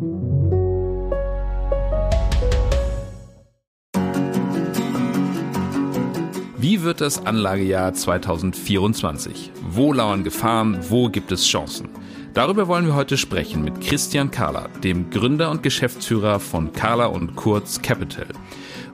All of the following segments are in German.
Wie wird das Anlagejahr 2024? Wo lauern Gefahren? Wo gibt es Chancen? Darüber wollen wir heute sprechen mit Christian Kahler, dem Gründer und Geschäftsführer von Kahler und Kurz Capital.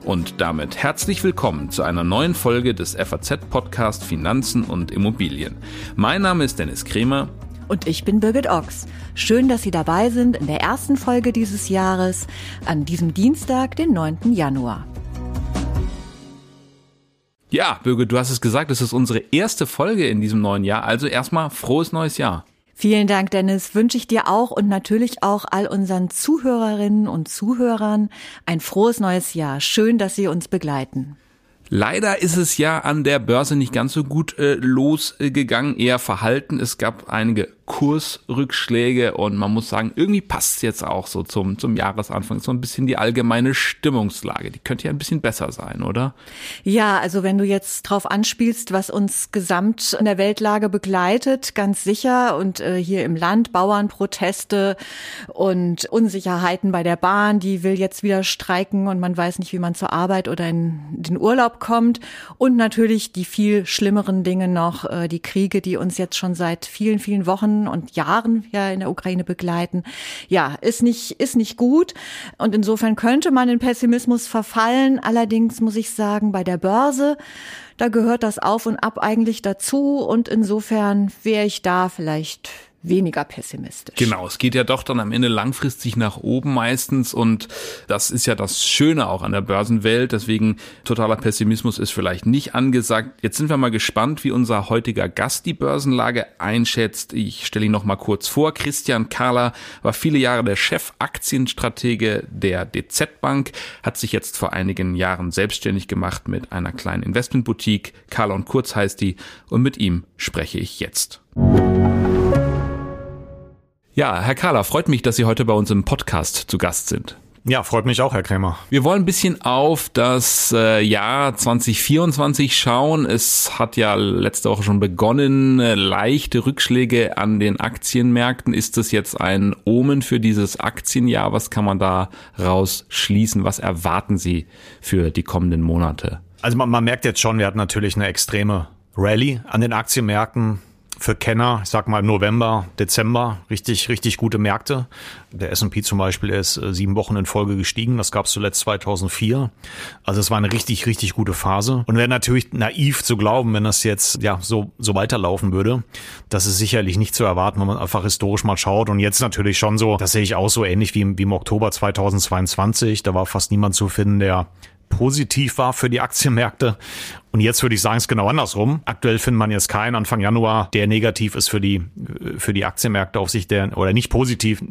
Und damit herzlich willkommen zu einer neuen Folge des FAZ-Podcast Finanzen und Immobilien. Mein Name ist Dennis Kremer. Und ich bin Birgit Ochs. Schön, dass Sie dabei sind in der ersten Folge dieses Jahres, an diesem Dienstag, den 9. Januar. Ja, Birgit, du hast es gesagt, es ist unsere erste Folge in diesem neuen Jahr. Also erstmal frohes neues Jahr. Vielen Dank, Dennis. Wünsche ich dir auch und natürlich auch all unseren Zuhörerinnen und Zuhörern ein frohes neues Jahr. Schön, dass Sie uns begleiten. Leider ist es ja an der Börse nicht ganz so gut äh, losgegangen, eher verhalten. Es gab einige Kursrückschläge und man muss sagen, irgendwie passt es jetzt auch so zum, zum Jahresanfang so ein bisschen die allgemeine Stimmungslage. Die könnte ja ein bisschen besser sein, oder? Ja, also wenn du jetzt drauf anspielst, was uns gesamt in der Weltlage begleitet, ganz sicher und äh, hier im Land Bauernproteste und Unsicherheiten bei der Bahn, die will jetzt wieder streiken und man weiß nicht, wie man zur Arbeit oder in den Urlaub kommt und natürlich die viel schlimmeren Dinge noch, äh, die Kriege, die uns jetzt schon seit vielen, vielen Wochen und Jahren ja in der Ukraine begleiten. Ja, ist nicht, ist nicht gut. Und insofern könnte man in Pessimismus verfallen. Allerdings muss ich sagen, bei der Börse, da gehört das Auf und Ab eigentlich dazu. Und insofern wäre ich da vielleicht weniger pessimistisch. Genau, es geht ja doch dann am Ende langfristig nach oben meistens und das ist ja das Schöne auch an der Börsenwelt. Deswegen totaler Pessimismus ist vielleicht nicht angesagt. Jetzt sind wir mal gespannt, wie unser heutiger Gast die Börsenlage einschätzt. Ich stelle ihn noch mal kurz vor. Christian Kahler war viele Jahre der Chefaktienstratege der DZ Bank, hat sich jetzt vor einigen Jahren selbstständig gemacht mit einer kleinen Investmentboutique. Kahler und Kurz heißt die und mit ihm spreche ich jetzt. Ja, Herr Kahler, freut mich, dass Sie heute bei uns im Podcast zu Gast sind. Ja, freut mich auch, Herr Krämer. Wir wollen ein bisschen auf das äh, Jahr 2024 schauen. Es hat ja letzte Woche schon begonnen, äh, leichte Rückschläge an den Aktienmärkten. Ist das jetzt ein Omen für dieses Aktienjahr? Was kann man da rausschließen? Was erwarten Sie für die kommenden Monate? Also man, man merkt jetzt schon, wir hatten natürlich eine extreme Rallye an den Aktienmärkten für Kenner, ich sag mal November, Dezember, richtig, richtig gute Märkte. Der S&P zum Beispiel ist äh, sieben Wochen in Folge gestiegen. Das gab es zuletzt 2004. Also es war eine richtig, richtig gute Phase. Und wäre natürlich naiv zu glauben, wenn das jetzt ja so, so weiterlaufen würde. Das ist sicherlich nicht zu erwarten, wenn man einfach historisch mal schaut. Und jetzt natürlich schon so, das sehe ich auch so ähnlich wie, wie im Oktober 2022. Da war fast niemand zu finden, der positiv war für die Aktienmärkte. Und jetzt würde ich sagen, es ist genau andersrum. Aktuell findet man jetzt keinen Anfang Januar, der negativ ist für die, für die Aktienmärkte auf Sicht der, oder nicht positiv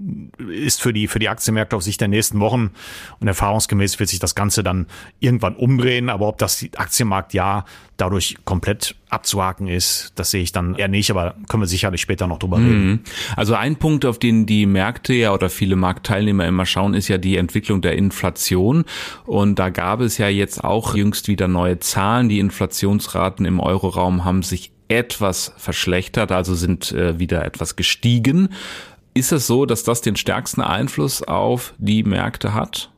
ist für die, für die Aktienmärkte auf Sicht der nächsten Wochen. Und erfahrungsgemäß wird sich das Ganze dann irgendwann umdrehen. Aber ob das Aktienmarkt ja dadurch komplett abzuhaken ist, das sehe ich dann eher nicht, aber können wir sicherlich später noch drüber reden. Mhm. Also ein Punkt, auf den die Märkte ja oder viele Marktteilnehmer immer schauen, ist ja die Entwicklung der Inflation. Und da gab es ja jetzt auch jüngst wieder neue Zahlen. Die Inflationsraten im Euroraum haben sich etwas verschlechtert, also sind äh, wieder etwas gestiegen. Ist es so, dass das den stärksten Einfluss auf die Märkte hat?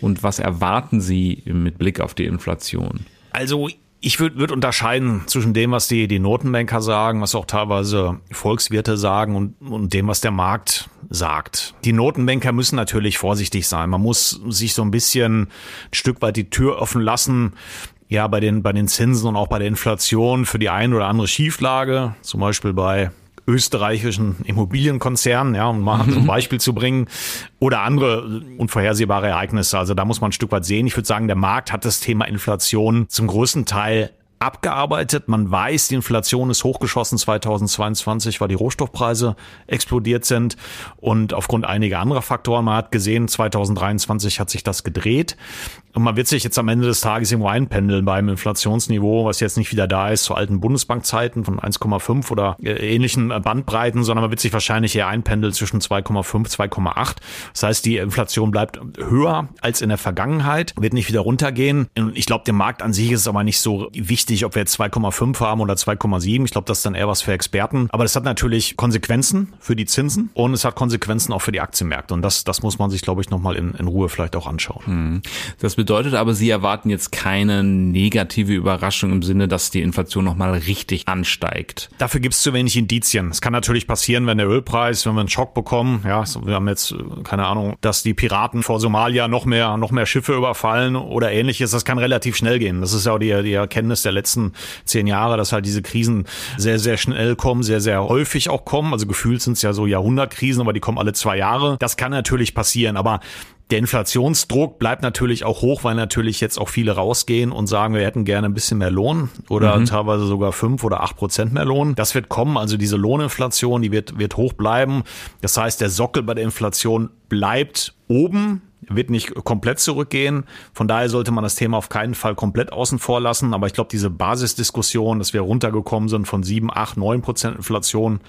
Und was erwarten Sie mit Blick auf die Inflation? Also ich würde würd unterscheiden zwischen dem, was die, die Notenbanker sagen, was auch teilweise Volkswirte sagen und, und dem, was der Markt sagt. Die Notenbanker müssen natürlich vorsichtig sein. Man muss sich so ein bisschen ein Stück weit die Tür offen lassen, ja, bei den, bei den Zinsen und auch bei der Inflation für die ein oder andere Schieflage, zum Beispiel bei österreichischen Immobilienkonzernen, ja, um mal ein mhm. Beispiel zu bringen, oder andere unvorhersehbare Ereignisse. Also da muss man ein Stück weit sehen. Ich würde sagen, der Markt hat das Thema Inflation zum größten Teil abgearbeitet. Man weiß, die Inflation ist hochgeschossen 2022, weil die Rohstoffpreise explodiert sind und aufgrund einiger anderer Faktoren. Man hat gesehen, 2023 hat sich das gedreht. Und man wird sich jetzt am Ende des Tages irgendwo einpendeln beim Inflationsniveau, was jetzt nicht wieder da ist zu alten Bundesbankzeiten von 1,5 oder äh, ähnlichen Bandbreiten, sondern man wird sich wahrscheinlich eher einpendeln zwischen 2,5, 2,8. Das heißt, die Inflation bleibt höher als in der Vergangenheit, wird nicht wieder runtergehen. Ich glaube, dem Markt an sich ist es aber nicht so wichtig, ob wir jetzt 2,5 haben oder 2,7. Ich glaube, das ist dann eher was für Experten. Aber das hat natürlich Konsequenzen für die Zinsen und es hat Konsequenzen auch für die Aktienmärkte. Und das, das muss man sich, glaube ich, nochmal in, in Ruhe vielleicht auch anschauen. Mhm. Das bedeutet aber, Sie erwarten jetzt keine negative Überraschung im Sinne, dass die Inflation nochmal richtig ansteigt. Dafür gibt es zu wenig Indizien. Es kann natürlich passieren, wenn der Ölpreis, wenn wir einen Schock bekommen, ja, wir haben jetzt, keine Ahnung, dass die Piraten vor Somalia noch mehr, noch mehr Schiffe überfallen oder ähnliches. Das kann relativ schnell gehen. Das ist ja auch die, die Erkenntnis der letzten zehn Jahre, dass halt diese Krisen sehr, sehr schnell kommen, sehr, sehr häufig auch kommen. Also gefühlt sind es ja so Jahrhundertkrisen, aber die kommen alle zwei Jahre. Das kann natürlich passieren, aber der Inflationsdruck bleibt natürlich auch hoch, weil natürlich jetzt auch viele rausgehen und sagen, wir hätten gerne ein bisschen mehr Lohn oder mhm. teilweise sogar fünf oder acht Prozent mehr Lohn. Das wird kommen. Also diese Lohninflation, die wird, wird hoch bleiben. Das heißt, der Sockel bei der Inflation bleibt oben wird nicht komplett zurückgehen. Von daher sollte man das Thema auf keinen Fall komplett außen vor lassen. Aber ich glaube, diese Basisdiskussion, dass wir runtergekommen sind von sieben, acht, neun Prozent Inflation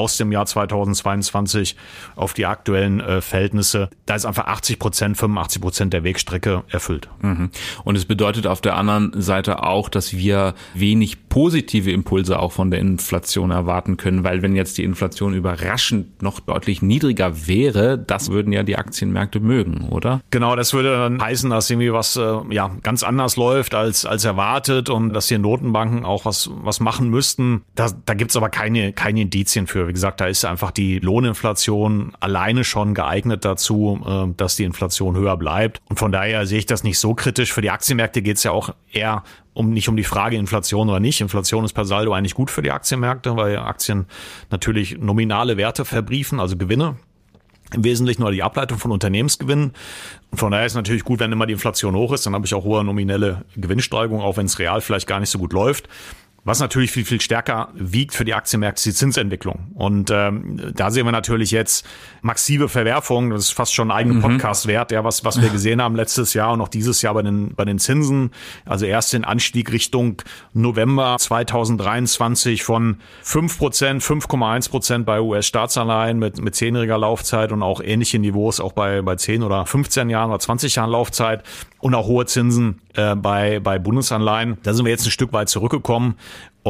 aus dem Jahr 2022 auf die aktuellen äh, Verhältnisse, da ist einfach 80 Prozent, 85 Prozent der Wegstrecke erfüllt. Mhm. Und es bedeutet auf der anderen Seite auch, dass wir wenig positive Impulse auch von der Inflation erwarten können, weil wenn jetzt die Inflation überraschend noch deutlich niedriger wäre, das würden ja die Aktienmärkte mögen, oder? Genau, das würde dann heißen, dass irgendwie was äh, ja ganz anders läuft als als erwartet und dass die Notenbanken auch was was machen müssten. Da, da gibt's aber keine keine Indizien für. Wie gesagt, da ist einfach die Lohninflation alleine schon geeignet dazu, äh, dass die Inflation höher bleibt. Und von daher sehe ich das nicht so kritisch. Für die Aktienmärkte geht es ja auch eher um nicht um die Frage Inflation oder nicht. Inflation ist per Saldo eigentlich gut für die Aktienmärkte, weil Aktien natürlich nominale Werte verbriefen, also Gewinne im Wesentlichen nur die Ableitung von Unternehmensgewinnen. Und von daher ist es natürlich gut, wenn immer die Inflation hoch ist, dann habe ich auch hohe nominelle Gewinnsteigerung, auch wenn es real vielleicht gar nicht so gut läuft. Was natürlich viel, viel stärker wiegt für die Aktienmärkte, ist die Zinsentwicklung. Und ähm, da sehen wir natürlich jetzt massive Verwerfungen. Das ist fast schon ein eigener mhm. Podcast wert, ja, was, was wir gesehen haben letztes Jahr und auch dieses Jahr bei den, bei den Zinsen. Also erst den Anstieg Richtung November 2023 von 5 Prozent, 5,1 Prozent bei US-Staatsanleihen mit, mit zehnjähriger Laufzeit und auch ähnliche Niveaus auch bei, bei 10 oder 15 Jahren oder 20 Jahren Laufzeit und auch hohe Zinsen äh, bei, bei Bundesanleihen. Da sind wir jetzt ein Stück weit zurückgekommen.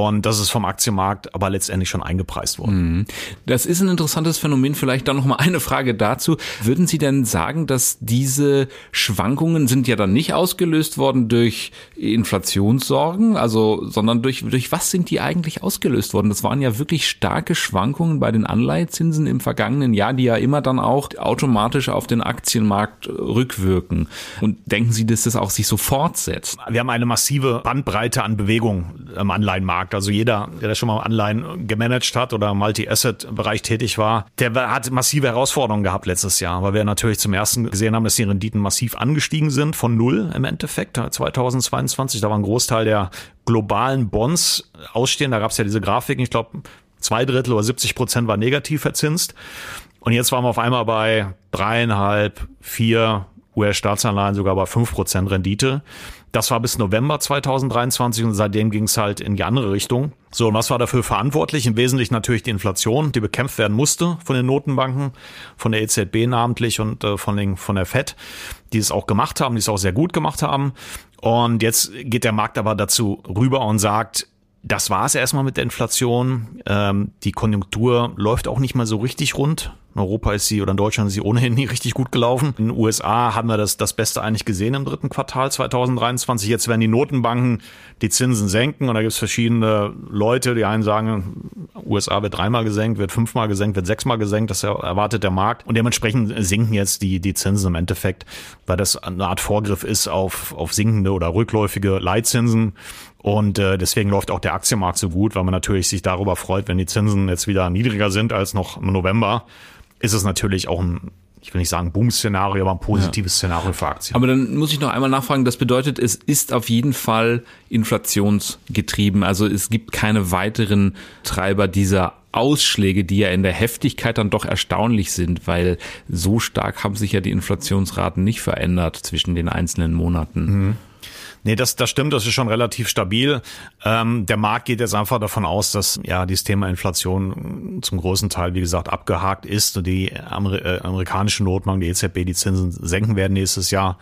Und das ist vom Aktienmarkt aber letztendlich schon eingepreist worden. Mhm. Das ist ein interessantes Phänomen. Vielleicht dann noch mal eine Frage dazu. Würden Sie denn sagen, dass diese Schwankungen sind ja dann nicht ausgelöst worden durch Inflationssorgen, also, sondern durch, durch was sind die eigentlich ausgelöst worden? Das waren ja wirklich starke Schwankungen bei den Anleihezinsen im vergangenen Jahr, die ja immer dann auch automatisch auf den Aktienmarkt rückwirken. Und denken Sie, dass das auch sich so fortsetzt? Wir haben eine massive Bandbreite an Bewegung im Anleihenmarkt. Markt. Also jeder, der schon mal Anleihen gemanagt hat oder Multi-Asset-Bereich tätig war, der hat massive Herausforderungen gehabt letztes Jahr, weil wir natürlich zum ersten gesehen haben, dass die Renditen massiv angestiegen sind von null im Endeffekt 2022. Da war ein Großteil der globalen Bonds ausstehen. Da gab es ja diese Grafiken, ich glaube, zwei Drittel oder 70 Prozent war negativ verzinst. Und jetzt waren wir auf einmal bei dreieinhalb, vier US-Staatsanleihen sogar bei fünf Prozent Rendite. Das war bis November 2023 und seitdem ging es halt in die andere Richtung. So, und was war dafür verantwortlich? Im Wesentlichen natürlich die Inflation, die bekämpft werden musste von den Notenbanken, von der EZB namentlich und äh, von, den, von der FED, die es auch gemacht haben, die es auch sehr gut gemacht haben. Und jetzt geht der Markt aber dazu rüber und sagt, das war es erstmal mit der Inflation. Ähm, die Konjunktur läuft auch nicht mal so richtig rund. In Europa ist sie oder in Deutschland ist sie ohnehin nie richtig gut gelaufen. In den USA haben wir das, das Beste eigentlich gesehen im dritten Quartal 2023. Jetzt werden die Notenbanken die Zinsen senken und da gibt es verschiedene Leute, die einen sagen, USA wird dreimal gesenkt, wird fünfmal gesenkt, wird sechsmal gesenkt, das erwartet der Markt und dementsprechend sinken jetzt die, die Zinsen im Endeffekt, weil das eine Art Vorgriff ist auf, auf sinkende oder rückläufige Leitzinsen. Und äh, deswegen läuft auch der Aktienmarkt so gut, weil man natürlich sich darüber freut, wenn die Zinsen jetzt wieder niedriger sind als noch im November ist es natürlich auch ein ich will nicht sagen Boom-Szenario, aber ein positives ja. Szenario für Aktien. Aber dann muss ich noch einmal nachfragen, das bedeutet, es ist auf jeden Fall inflationsgetrieben. Also es gibt keine weiteren Treiber dieser Ausschläge, die ja in der Heftigkeit dann doch erstaunlich sind, weil so stark haben sich ja die Inflationsraten nicht verändert zwischen den einzelnen Monaten. Mhm. Nee, das, das stimmt, das ist schon relativ stabil. Ähm, der Markt geht jetzt einfach davon aus, dass ja dieses Thema Inflation zum großen Teil, wie gesagt, abgehakt ist und die Amer äh, amerikanische Notbank, die EZB, die Zinsen senken werden nächstes Jahr.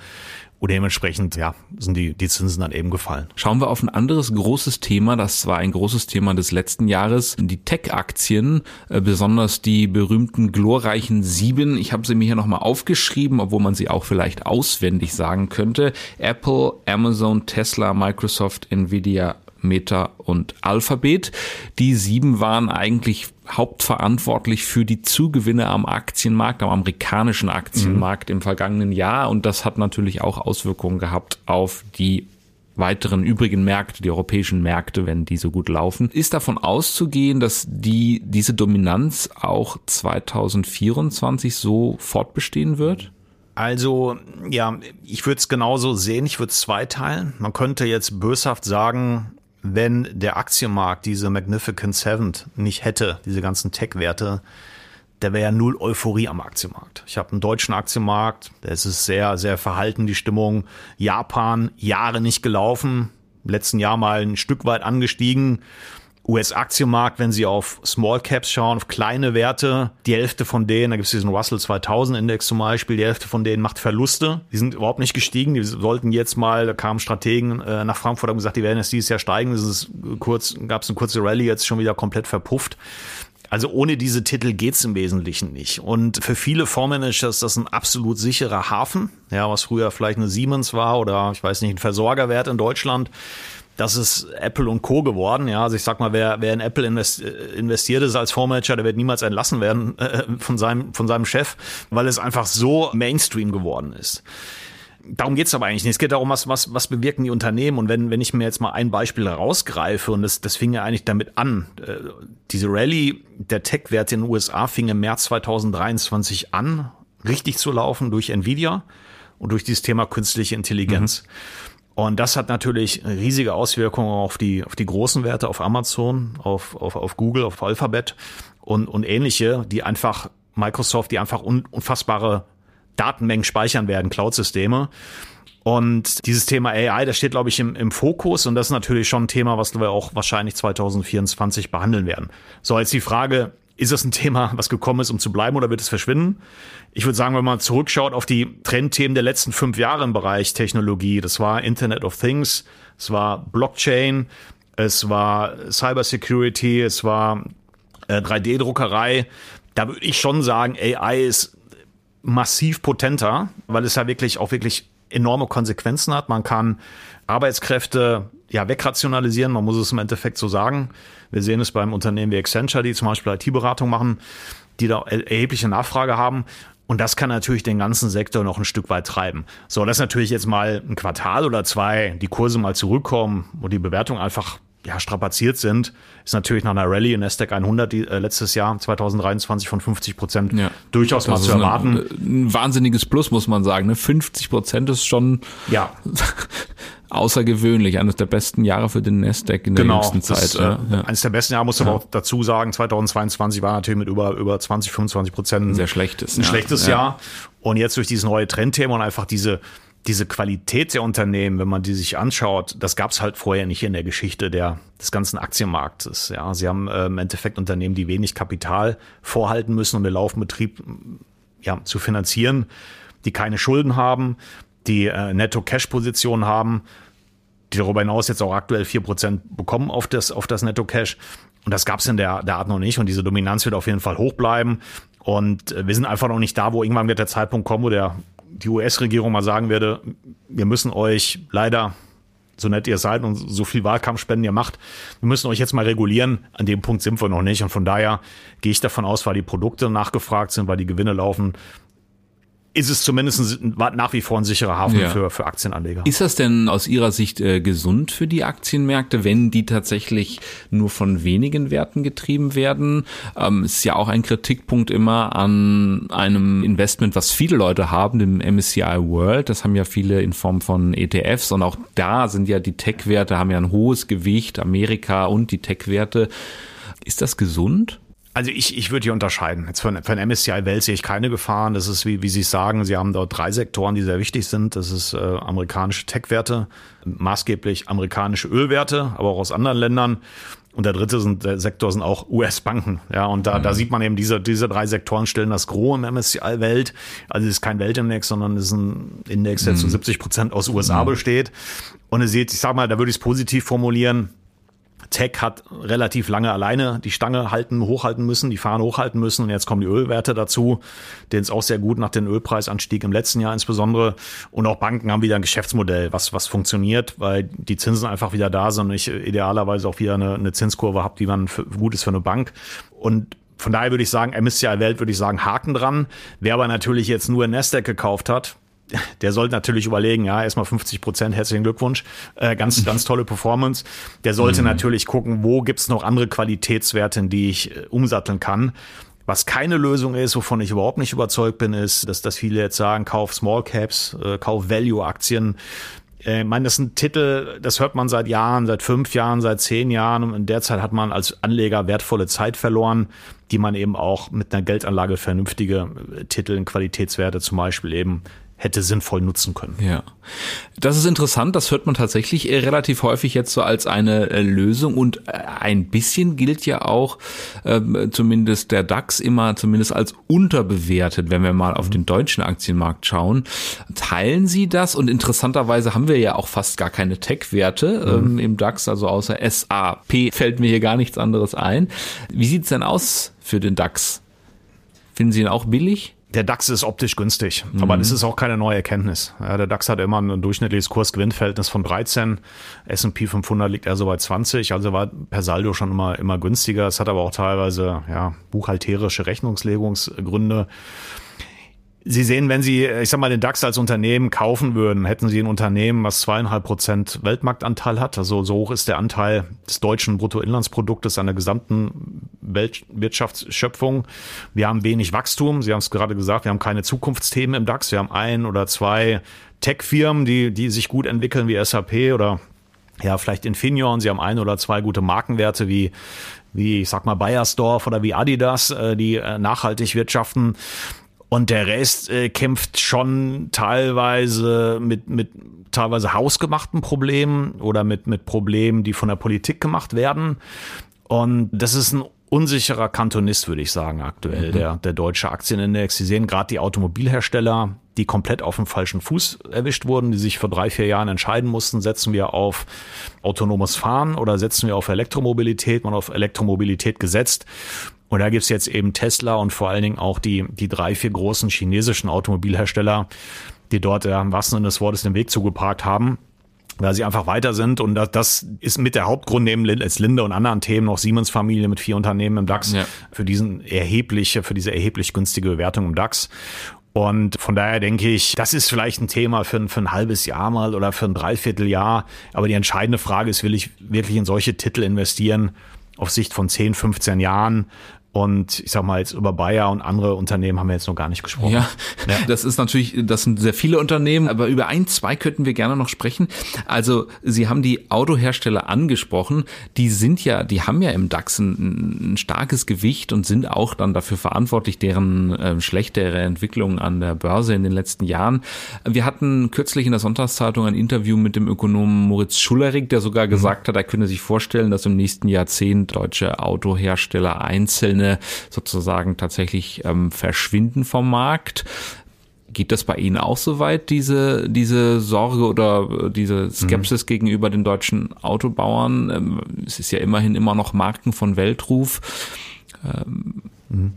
Und dementsprechend, ja, sind die, die Zinsen dann eben gefallen. Schauen wir auf ein anderes großes Thema. Das war ein großes Thema des letzten Jahres. Die Tech-Aktien, äh, besonders die berühmten glorreichen sieben. Ich habe sie mir hier nochmal aufgeschrieben, obwohl man sie auch vielleicht auswendig sagen könnte. Apple, Amazon, Tesla, Microsoft, Nvidia, Meta und Alphabet. Die sieben waren eigentlich hauptverantwortlich für die Zugewinne am Aktienmarkt, am amerikanischen Aktienmarkt mhm. im vergangenen Jahr. Und das hat natürlich auch Auswirkungen gehabt auf die weiteren übrigen Märkte, die europäischen Märkte, wenn die so gut laufen. Ist davon auszugehen, dass die, diese Dominanz auch 2024 so fortbestehen wird? Also, ja, ich würde es genauso sehen. Ich würde es zweiteilen. Man könnte jetzt böshaft sagen, wenn der Aktienmarkt diese Magnificent Seven nicht hätte, diese ganzen Tech-Werte, da wäre ja null Euphorie am Aktienmarkt. Ich habe einen deutschen Aktienmarkt, da ist es sehr, sehr verhalten, die Stimmung. Japan, Jahre nicht gelaufen, letzten Jahr mal ein Stück weit angestiegen. US-Aktienmarkt, wenn Sie auf Small Caps schauen, auf kleine Werte, die Hälfte von denen, da gibt es diesen Russell 2000 Index zum Beispiel, die Hälfte von denen macht Verluste. Die sind überhaupt nicht gestiegen. Die sollten jetzt mal, da kamen Strategen äh, nach Frankfurt, haben gesagt, die werden jetzt dieses Jahr steigen. Das ist kurz, gab es eine kurze Rallye, jetzt schon wieder komplett verpufft. Also ohne diese Titel geht's im Wesentlichen nicht. Und für viele Fondsmanager ist das ein absolut sicherer Hafen, ja, was früher vielleicht eine Siemens war oder ich weiß nicht, ein Versorgerwert in Deutschland das ist Apple und Co. geworden. Ja, also ich sag mal, wer, wer in Apple investiert ist als Fondsmanager, der wird niemals entlassen werden äh, von, seinem, von seinem Chef, weil es einfach so Mainstream geworden ist. Darum geht's aber eigentlich nicht. Es geht darum, was, was, was bewirken die Unternehmen. Und wenn, wenn ich mir jetzt mal ein Beispiel herausgreife, und das, das fing ja eigentlich damit an, äh, diese Rallye der Tech-Werte in den USA fing im März 2023 an, richtig zu laufen durch Nvidia und durch dieses Thema künstliche Intelligenz. Mhm. Und das hat natürlich riesige Auswirkungen auf die, auf die großen Werte, auf Amazon, auf, auf, auf Google, auf Alphabet und, und ähnliche, die einfach Microsoft, die einfach un, unfassbare Datenmengen speichern werden, Cloud-Systeme. Und dieses Thema AI, das steht, glaube ich, im, im Fokus und das ist natürlich schon ein Thema, was wir auch wahrscheinlich 2024 behandeln werden. So, jetzt die Frage, ist das ein Thema, was gekommen ist, um zu bleiben oder wird es verschwinden? Ich würde sagen, wenn man zurückschaut auf die Trendthemen der letzten fünf Jahre im Bereich Technologie, das war Internet of Things, es war Blockchain, es war Cybersecurity, es war äh, 3D-Druckerei. Da würde ich schon sagen, AI ist massiv potenter, weil es ja wirklich auch wirklich enorme Konsequenzen hat. Man kann Arbeitskräfte ja wegrationalisieren, man muss es im Endeffekt so sagen. Wir sehen es beim Unternehmen wie Accenture, die zum Beispiel IT-Beratung machen, die da erhebliche Nachfrage haben. Und das kann natürlich den ganzen Sektor noch ein Stück weit treiben. So, dass natürlich jetzt mal ein Quartal oder zwei die Kurse mal zurückkommen und die Bewertung einfach ja, strapaziert sind, ist natürlich nach einer Rallye in Nasdaq 100 die, äh, letztes Jahr 2023 von 50 Prozent ja. durchaus mal zu erwarten. Ein, ein, wahnsinniges Plus muss man sagen. Ne? 50 Prozent ist schon ja. außergewöhnlich. Eines der besten Jahre für den Nasdaq in der genau, jüngsten Zeit. Ist, äh, ja. Eines der besten Jahre, muss aber auch dazu sagen, 2022 war natürlich mit über, über 20, 25 Prozent ein sehr schlechtes, ein schlechtes Jahr. Und jetzt durch dieses neue Trendthema und einfach diese, diese Qualität der Unternehmen, wenn man die sich anschaut, das gab es halt vorher nicht in der Geschichte der, des ganzen Aktienmarktes. Ja, sie haben äh, im Endeffekt Unternehmen, die wenig Kapital vorhalten müssen, um den laufenden Betrieb ja, zu finanzieren, die keine Schulden haben, die äh, Netto-Cash-Position haben, die darüber hinaus jetzt auch aktuell vier Prozent bekommen auf das, auf das Netto-Cash. Und das gab es in der, der Art noch nicht. Und diese Dominanz wird auf jeden Fall hoch bleiben. Und äh, wir sind einfach noch nicht da, wo irgendwann wird der Zeitpunkt kommen, wo der, die US-Regierung mal sagen werde, wir müssen euch leider, so nett ihr seid und so viel Wahlkampfspenden ihr macht, wir müssen euch jetzt mal regulieren. An dem Punkt sind wir noch nicht. Und von daher gehe ich davon aus, weil die Produkte nachgefragt sind, weil die Gewinne laufen, ist es zumindest nach wie vor ein sicherer Hafen ja. für, für Aktienanleger. Ist das denn aus Ihrer Sicht äh, gesund für die Aktienmärkte, wenn die tatsächlich nur von wenigen Werten getrieben werden? Ähm, ist ja auch ein Kritikpunkt immer an einem Investment, was viele Leute haben, dem MSCI World. Das haben ja viele in Form von ETFs und auch da sind ja die Tech-Werte, haben ja ein hohes Gewicht, Amerika und die Tech-Werte. Ist das gesund? Also ich, ich würde hier unterscheiden. Jetzt von, von MSCI Welt sehe ich keine Gefahren. Das ist, wie, wie Sie sagen, Sie haben dort drei Sektoren, die sehr wichtig sind. Das ist äh, amerikanische Tech-Werte, maßgeblich amerikanische Ölwerte, aber auch aus anderen Ländern. Und der dritte sind, der Sektor sind auch US-Banken. Ja, und da, mhm. da sieht man eben, diese, diese drei Sektoren stellen das Gros im MSCI Welt. Also es ist kein Weltindex, sondern es ist ein Index, der mhm. zu 70 Prozent aus USA mhm. besteht. Und ihr seht, ich sag mal, da würde ich es positiv formulieren Tech hat relativ lange alleine die Stange halten, hochhalten müssen, die Fahne hochhalten müssen. Und jetzt kommen die Ölwerte dazu, denen es auch sehr gut nach dem Ölpreisanstieg im letzten Jahr insbesondere. Und auch Banken haben wieder ein Geschäftsmodell, was was funktioniert, weil die Zinsen einfach wieder da sind und ich idealerweise auch wieder eine, eine Zinskurve habe, die man für, gut ist für eine Bank. Und von daher würde ich sagen, MSCI Welt würde ich sagen, Haken dran. Wer aber natürlich jetzt nur Nasdaq gekauft hat, der sollte natürlich überlegen, ja, erstmal 50 Prozent, herzlichen Glückwunsch, äh, ganz, ganz tolle Performance. Der sollte mhm. natürlich gucken, wo gibt's noch andere Qualitätswerte, in die ich äh, umsatteln kann. Was keine Lösung ist, wovon ich überhaupt nicht überzeugt bin, ist, dass, dass viele jetzt sagen, kauf Small Caps, äh, kauf Value Aktien. Äh, ich meine, das sind Titel, das hört man seit Jahren, seit fünf Jahren, seit zehn Jahren. Und in der Zeit hat man als Anleger wertvolle Zeit verloren, die man eben auch mit einer Geldanlage vernünftige äh, Titel, Qualitätswerte zum Beispiel eben hätte sinnvoll nutzen können. Ja, das ist interessant. Das hört man tatsächlich äh, relativ häufig jetzt so als eine äh, Lösung und äh, ein bisschen gilt ja auch ähm, zumindest der DAX immer zumindest als unterbewertet, wenn wir mal auf den deutschen Aktienmarkt schauen. Teilen Sie das? Und interessanterweise haben wir ja auch fast gar keine Tech-Werte ähm, mhm. im DAX, also außer SAP fällt mir hier gar nichts anderes ein. Wie sieht's denn aus für den DAX? Finden Sie ihn auch billig? Der DAX ist optisch günstig, mhm. aber das ist auch keine neue Erkenntnis. Ja, der DAX hat immer ein durchschnittliches Kurs-Gewinn-Verhältnis von 13. S&P 500 liegt also bei 20, also war per Saldo schon immer, immer günstiger. Es hat aber auch teilweise, ja, buchhalterische Rechnungslegungsgründe. Sie sehen, wenn Sie, ich sag mal, den DAX als Unternehmen kaufen würden, hätten Sie ein Unternehmen, was zweieinhalb Prozent Weltmarktanteil hat. Also so hoch ist der Anteil des deutschen Bruttoinlandsproduktes an der gesamten Weltwirtschaftsschöpfung. Wir haben wenig Wachstum. Sie haben es gerade gesagt, wir haben keine Zukunftsthemen im DAX. Wir haben ein oder zwei Tech-Firmen, die, die sich gut entwickeln wie SAP oder ja, vielleicht Infineon. Sie haben ein oder zwei gute Markenwerte wie wie ich sag mal Bayersdorf oder wie Adidas, äh, die äh, nachhaltig wirtschaften. Und der Rest äh, kämpft schon teilweise mit, mit teilweise hausgemachten Problemen oder mit, mit Problemen, die von der Politik gemacht werden. Und das ist ein unsicherer Kantonist, würde ich sagen, aktuell, mhm. der, der deutsche Aktienindex. Sie sehen gerade die Automobilhersteller, die komplett auf dem falschen Fuß erwischt wurden, die sich vor drei, vier Jahren entscheiden mussten, setzen wir auf autonomes Fahren oder setzen wir auf Elektromobilität. Man auf Elektromobilität gesetzt. Und da gibt's jetzt eben Tesla und vor allen Dingen auch die, die drei, vier großen chinesischen Automobilhersteller, die dort äh, im wahrsten Sinne des Wortes den Weg zugeparkt haben weil sie einfach weiter sind und das, das ist mit der Hauptgrund neben als Linde und anderen Themen noch Siemens Familie mit vier Unternehmen im DAX ja. für diesen erhebliche für diese erheblich günstige Bewertung im DAX und von daher denke ich, das ist vielleicht ein Thema für, für ein halbes Jahr mal oder für ein Dreivierteljahr. Aber die entscheidende Frage ist, will ich wirklich in solche Titel investieren auf Sicht von 10, 15 Jahren und ich sag mal, jetzt über Bayer und andere Unternehmen haben wir jetzt noch gar nicht gesprochen. Ja, ja, das ist natürlich, das sind sehr viele Unternehmen, aber über ein, zwei könnten wir gerne noch sprechen. Also Sie haben die Autohersteller angesprochen, die sind ja, die haben ja im DAX ein, ein starkes Gewicht und sind auch dann dafür verantwortlich, deren äh, schlechtere Entwicklung an der Börse in den letzten Jahren. Wir hatten kürzlich in der Sonntagszeitung ein Interview mit dem Ökonomen Moritz Schullerig, der sogar mhm. gesagt hat, er könne sich vorstellen, dass im nächsten Jahrzehnt deutsche Autohersteller einzeln einzelne sozusagen tatsächlich ähm, verschwinden vom Markt. Geht das bei Ihnen auch so weit, diese, diese Sorge oder äh, diese Skepsis mhm. gegenüber den deutschen Autobauern? Ähm, es ist ja immerhin immer noch Marken von Weltruf. Ähm, mhm.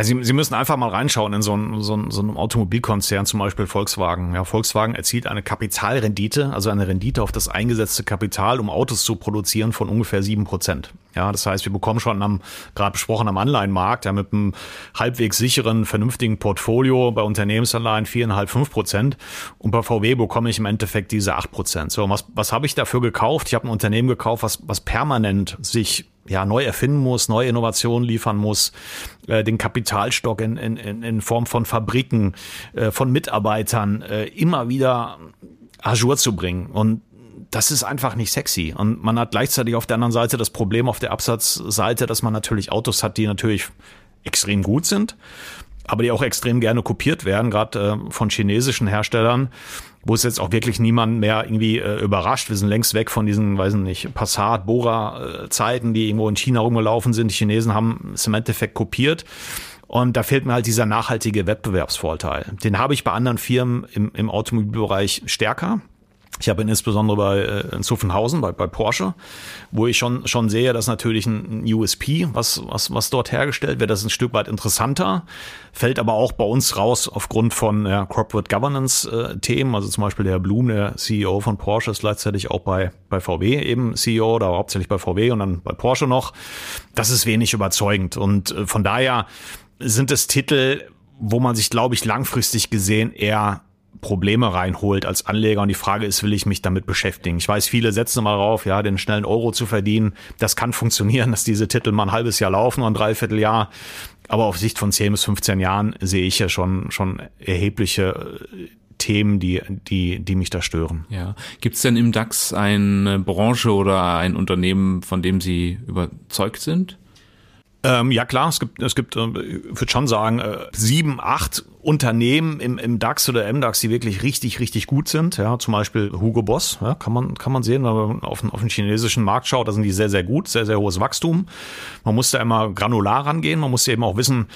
Also Sie, Sie müssen einfach mal reinschauen in so einen, so, einen, so einen Automobilkonzern, zum Beispiel Volkswagen. Ja, Volkswagen erzielt eine Kapitalrendite, also eine Rendite auf das eingesetzte Kapital, um Autos zu produzieren, von ungefähr sieben Prozent. Ja, das heißt, wir bekommen schon am, gerade besprochen am Anleihenmarkt, ja, mit einem halbwegs sicheren, vernünftigen Portfolio bei Unternehmensanleihen viereinhalb, fünf Prozent. Und bei VW bekomme ich im Endeffekt diese acht Prozent. So, was, was habe ich dafür gekauft? Ich habe ein Unternehmen gekauft, was, was permanent sich ja, neu erfinden muss, neue Innovationen liefern muss, äh, den Kapitalstock in, in, in Form von Fabriken, äh, von Mitarbeitern äh, immer wieder Azure zu bringen. Und das ist einfach nicht sexy. Und man hat gleichzeitig auf der anderen Seite das Problem auf der Absatzseite, dass man natürlich Autos hat, die natürlich extrem gut sind, aber die auch extrem gerne kopiert werden, gerade äh, von chinesischen Herstellern, wo es jetzt auch wirklich niemand mehr irgendwie äh, überrascht. Wir sind längst weg von diesen, weiß nicht, Passat, Bora-Zeiten, die irgendwo in China rumgelaufen sind. Die Chinesen haben es im Endeffekt kopiert. Und da fehlt mir halt dieser nachhaltige Wettbewerbsvorteil. Den habe ich bei anderen Firmen im, im Automobilbereich stärker. Ich habe ihn insbesondere bei äh, in Zuffenhausen, bei, bei Porsche, wo ich schon, schon sehe, dass natürlich ein, USP, was, was, was dort hergestellt wird, das ist ein Stück weit interessanter, fällt aber auch bei uns raus aufgrund von ja, Corporate Governance-Themen. Äh, also zum Beispiel der Blum, der CEO von Porsche, ist gleichzeitig auch bei, bei VW eben CEO oder hauptsächlich bei VW und dann bei Porsche noch. Das ist wenig überzeugend. Und äh, von daher sind es Titel, wo man sich, glaube ich, langfristig gesehen eher Probleme reinholt als Anleger. Und die Frage ist, will ich mich damit beschäftigen? Ich weiß, viele setzen mal drauf, ja, den schnellen Euro zu verdienen. Das kann funktionieren, dass diese Titel mal ein halbes Jahr laufen und ein Dreivierteljahr. Aber auf Sicht von 10 bis 15 Jahren sehe ich ja schon, schon erhebliche äh, Themen, die, die, die mich da stören. Ja. Gibt es denn im DAX eine Branche oder ein Unternehmen, von dem Sie überzeugt sind? Ähm, ja klar, es gibt, es gibt, äh, ich würde schon sagen, äh, sieben, acht Unternehmen im, im DAX oder MDAX, die wirklich richtig, richtig gut sind. Ja, zum Beispiel Hugo Boss, ja, kann man, kann man sehen, wenn man auf, auf den chinesischen Markt schaut, da sind die sehr, sehr gut, sehr, sehr hohes Wachstum. Man muss da immer granular rangehen, man muss eben auch wissen,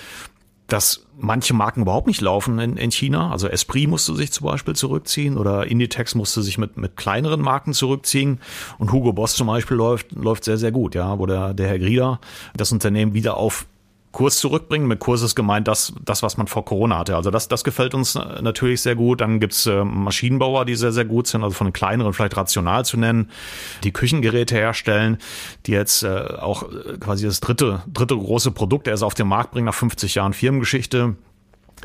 dass manche Marken überhaupt nicht laufen in, in China. Also Esprit musste sich zum Beispiel zurückziehen oder Inditex musste sich mit, mit kleineren Marken zurückziehen. Und Hugo Boss zum Beispiel läuft, läuft sehr, sehr gut, ja, wo der, der Herr Grieder das Unternehmen wieder auf Kurs zurückbringen. Mit Kurs ist gemeint das, das, was man vor Corona hatte. Also das, das gefällt uns natürlich sehr gut. Dann gibt's äh, Maschinenbauer, die sehr, sehr gut sind, also von den kleineren vielleicht rational zu nennen, die Küchengeräte herstellen, die jetzt äh, auch äh, quasi das dritte, dritte große Produkt erst auf den Markt bringen nach 50 Jahren Firmengeschichte.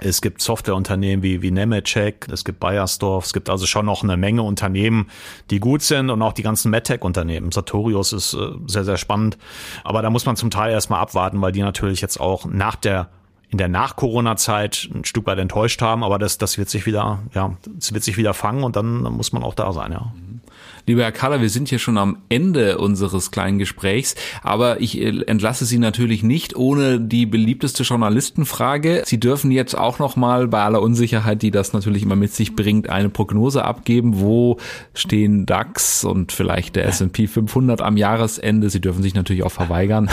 Es gibt Softwareunternehmen wie, wie Nemetschek, es gibt Bayersdorf, es gibt also schon noch eine Menge Unternehmen, die gut sind und auch die ganzen MedTech-Unternehmen. Sartorius ist äh, sehr, sehr spannend. Aber da muss man zum Teil erstmal abwarten, weil die natürlich jetzt auch nach der in der Nach-Corona-Zeit ein Stück weit enttäuscht haben, aber das, das wird sich wieder, ja, das wird sich wieder fangen und dann muss man auch da sein, ja. Lieber Herr Kaller, wir sind hier schon am Ende unseres kleinen Gesprächs, aber ich äh, entlasse Sie natürlich nicht ohne die beliebteste Journalistenfrage. Sie dürfen jetzt auch noch mal bei aller Unsicherheit, die das natürlich immer mit sich bringt, eine Prognose abgeben. Wo stehen DAX und vielleicht der S&P 500 am Jahresende? Sie dürfen sich natürlich auch verweigern.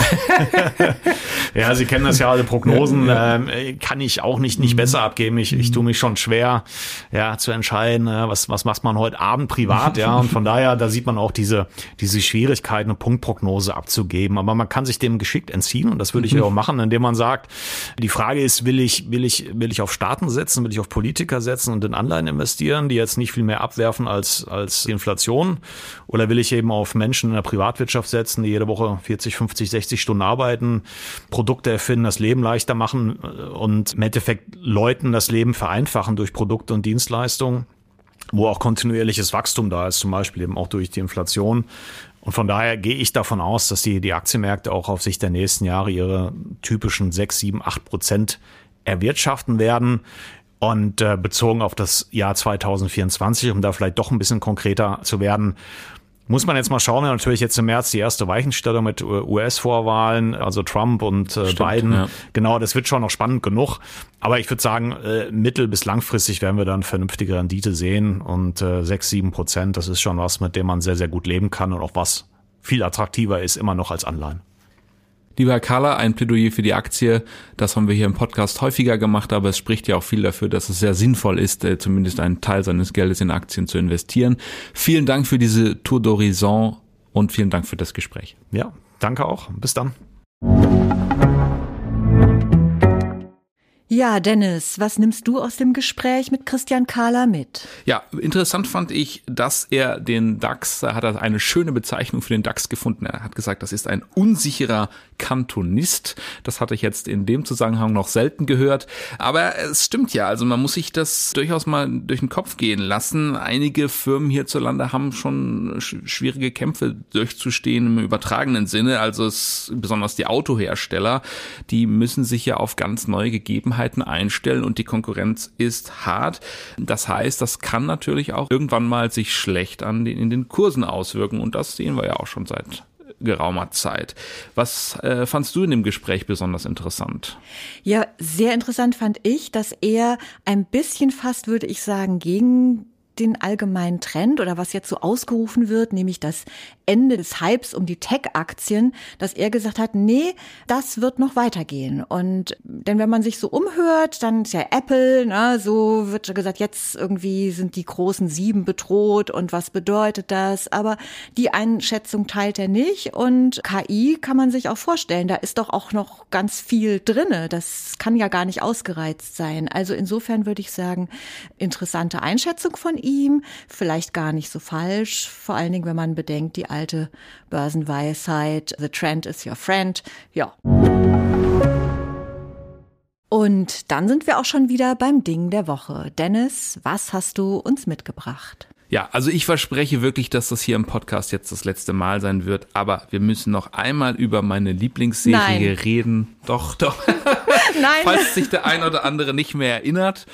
ja, Sie kennen das ja, alle Prognosen ähm, kann ich auch nicht, nicht besser abgeben. Ich, ich tue mich schon schwer, ja, zu entscheiden, was, was macht man heute Abend privat, ja, und von daher daher, da sieht man auch diese, diese Schwierigkeit, eine Punktprognose abzugeben. Aber man kann sich dem geschickt entziehen und das würde ich mhm. auch machen, indem man sagt, die Frage ist, will ich, will ich, will ich auf Staaten setzen, will ich auf Politiker setzen und in Anleihen investieren, die jetzt nicht viel mehr abwerfen als, als die Inflation? Oder will ich eben auf Menschen in der Privatwirtschaft setzen, die jede Woche 40, 50, 60 Stunden arbeiten, Produkte erfinden, das Leben leichter machen und im Endeffekt Leuten das Leben vereinfachen durch Produkte und Dienstleistungen? Wo auch kontinuierliches Wachstum da ist, zum Beispiel eben auch durch die Inflation. Und von daher gehe ich davon aus, dass die, die Aktienmärkte auch auf Sicht der nächsten Jahre ihre typischen 6, 7, 8 Prozent erwirtschaften werden. Und äh, bezogen auf das Jahr 2024, um da vielleicht doch ein bisschen konkreter zu werden, muss man jetzt mal schauen, natürlich jetzt im März die erste Weichenstellung mit US-Vorwahlen, also Trump und äh, Stimmt, Biden. Ja. Genau, das wird schon noch spannend genug. Aber ich würde sagen, äh, mittel- bis langfristig werden wir dann vernünftige Rendite sehen und äh, 6, 7 Prozent, das ist schon was, mit dem man sehr, sehr gut leben kann und auch was viel attraktiver ist immer noch als Anleihen. Lieber Herr Kahler, ein Plädoyer für die Aktie. Das haben wir hier im Podcast häufiger gemacht, aber es spricht ja auch viel dafür, dass es sehr sinnvoll ist, äh, zumindest einen Teil seines Geldes in Aktien zu investieren. Vielen Dank für diese Tour d'Horizon und vielen Dank für das Gespräch. Ja, danke auch. Bis dann. Ja, Dennis, was nimmst du aus dem Gespräch mit Christian Kahler mit? Ja, interessant fand ich, dass er den DAX, da hat er eine schöne Bezeichnung für den DAX gefunden. Er hat gesagt, das ist ein unsicherer Kantonist. Das hatte ich jetzt in dem Zusammenhang noch selten gehört. Aber es stimmt ja, also man muss sich das durchaus mal durch den Kopf gehen lassen. Einige Firmen hierzulande haben schon schwierige Kämpfe durchzustehen im übertragenen Sinne. Also es, besonders die Autohersteller, die müssen sich ja auf ganz neue Gegebenheiten Gegebenheiten einstellen und die Konkurrenz ist hart. Das heißt, das kann natürlich auch irgendwann mal sich schlecht an den, in den Kursen auswirken und das sehen wir ja auch schon seit geraumer Zeit. Was äh, fandst du in dem Gespräch besonders interessant? Ja, sehr interessant fand ich, dass er ein bisschen fast, würde ich sagen, gegen den allgemeinen Trend oder was jetzt so ausgerufen wird, nämlich das Ende des Hypes um die Tech-Aktien, dass er gesagt hat, nee, das wird noch weitergehen. Und denn wenn man sich so umhört, dann ist ja Apple, ne, so wird gesagt, jetzt irgendwie sind die großen sieben bedroht und was bedeutet das? Aber die Einschätzung teilt er nicht. Und KI kann man sich auch vorstellen, da ist doch auch noch ganz viel drinne. Das kann ja gar nicht ausgereizt sein. Also insofern würde ich sagen, interessante Einschätzung von ihm, vielleicht gar nicht so falsch, vor allen Dingen, wenn man bedenkt, die alte Börsenweisheit, The Trend is your friend. Ja. Und dann sind wir auch schon wieder beim Ding der Woche. Dennis, was hast du uns mitgebracht? Ja, also ich verspreche wirklich, dass das hier im Podcast jetzt das letzte Mal sein wird, aber wir müssen noch einmal über meine Lieblingsserie Nein. reden. Doch, doch. Nein. Falls sich der ein oder andere nicht mehr erinnert.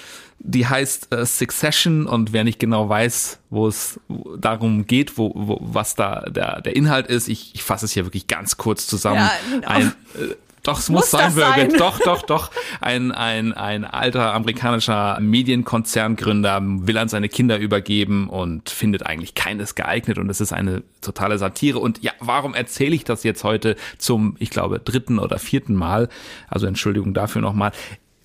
Die heißt äh, Succession und wer nicht genau weiß, wo es darum geht, wo, wo was da der, der Inhalt ist, ich, ich fasse es hier wirklich ganz kurz zusammen. Ja, genau. Ein, äh, doch, es muss, muss sein, Birgit. Doch, doch, doch. Ein, ein, ein alter amerikanischer Medienkonzerngründer will an seine Kinder übergeben und findet eigentlich keines geeignet und es ist eine totale Satire. Und ja, warum erzähle ich das jetzt heute zum, ich glaube, dritten oder vierten Mal? Also Entschuldigung dafür nochmal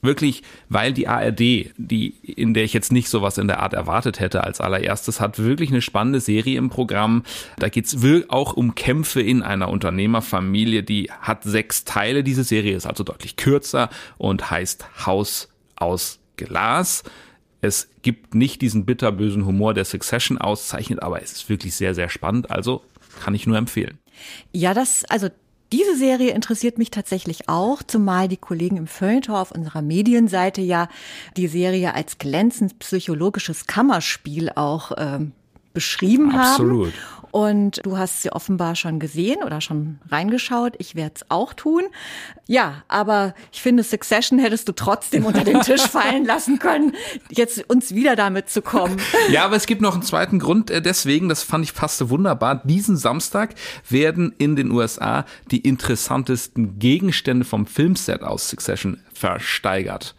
wirklich, weil die ARD, die, in der ich jetzt nicht sowas in der Art erwartet hätte als allererstes, hat wirklich eine spannende Serie im Programm. Da geht's auch um Kämpfe in einer Unternehmerfamilie, die hat sechs Teile. Diese Serie ist also deutlich kürzer und heißt Haus aus Glas. Es gibt nicht diesen bitterbösen Humor, der Succession auszeichnet, aber es ist wirklich sehr, sehr spannend. Also kann ich nur empfehlen. Ja, das, also diese Serie interessiert mich tatsächlich auch, zumal die Kollegen im Feuilleton auf unserer Medienseite ja die Serie als glänzend psychologisches Kammerspiel auch ähm, beschrieben Absolut. haben. Und du hast sie offenbar schon gesehen oder schon reingeschaut. Ich werde es auch tun. Ja, aber ich finde, Succession hättest du trotzdem unter den Tisch fallen lassen können, jetzt uns wieder damit zu kommen. Ja, aber es gibt noch einen zweiten Grund. Äh, deswegen, das fand ich passte wunderbar. Diesen Samstag werden in den USA die interessantesten Gegenstände vom Filmset aus Succession versteigert.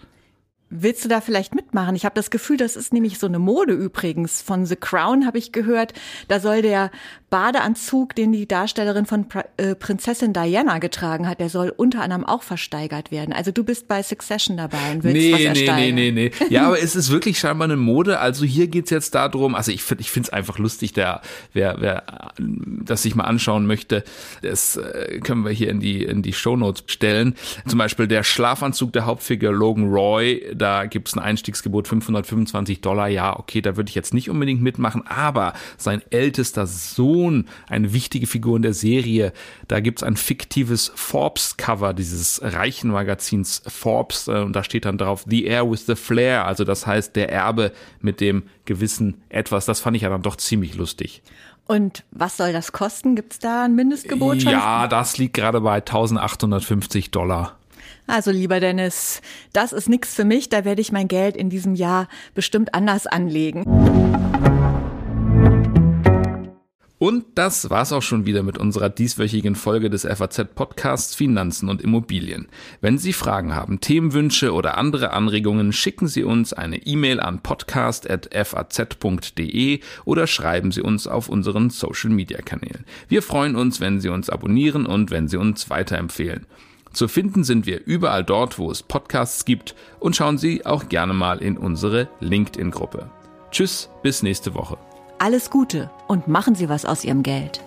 Willst du da vielleicht mitmachen? Ich habe das Gefühl, das ist nämlich so eine Mode übrigens. Von The Crown habe ich gehört, da soll der Badeanzug, den die Darstellerin von äh, Prinzessin Diana getragen hat, der soll unter anderem auch versteigert werden. Also du bist bei Succession dabei und willst nee, was ersteigern. Nee, nee, nee, nee. Ja, aber es ist wirklich scheinbar eine Mode. Also hier geht's jetzt darum, also ich finde ich finde es einfach lustig, der, wer, wer das sich mal anschauen möchte, das äh, können wir hier in die, in die Shownotes stellen. Zum Beispiel der Schlafanzug der Hauptfigur Logan Roy, da gibt's ein Einstiegsgebot 525 Dollar. Ja, okay, da würde ich jetzt nicht unbedingt mitmachen, aber sein ältester Sohn eine wichtige Figur in der Serie. Da gibt's ein fiktives Forbes-Cover dieses reichen Magazins Forbes äh, und da steht dann drauf The Air with the Flair, also das heißt der Erbe mit dem gewissen Etwas. Das fand ich ja dann doch ziemlich lustig. Und was soll das kosten? Gibt's da ein Mindestgebot schon? Ja, das liegt gerade bei 1850 Dollar. Also lieber Dennis, das ist nichts für mich, da werde ich mein Geld in diesem Jahr bestimmt anders anlegen. Und das war's auch schon wieder mit unserer dieswöchigen Folge des FAZ Podcasts Finanzen und Immobilien. Wenn Sie Fragen haben, Themenwünsche oder andere Anregungen, schicken Sie uns eine E-Mail an podcast.faz.de oder schreiben Sie uns auf unseren Social Media Kanälen. Wir freuen uns, wenn Sie uns abonnieren und wenn Sie uns weiterempfehlen. Zu finden sind wir überall dort, wo es Podcasts gibt und schauen Sie auch gerne mal in unsere LinkedIn-Gruppe. Tschüss, bis nächste Woche. Alles Gute und machen Sie was aus Ihrem Geld.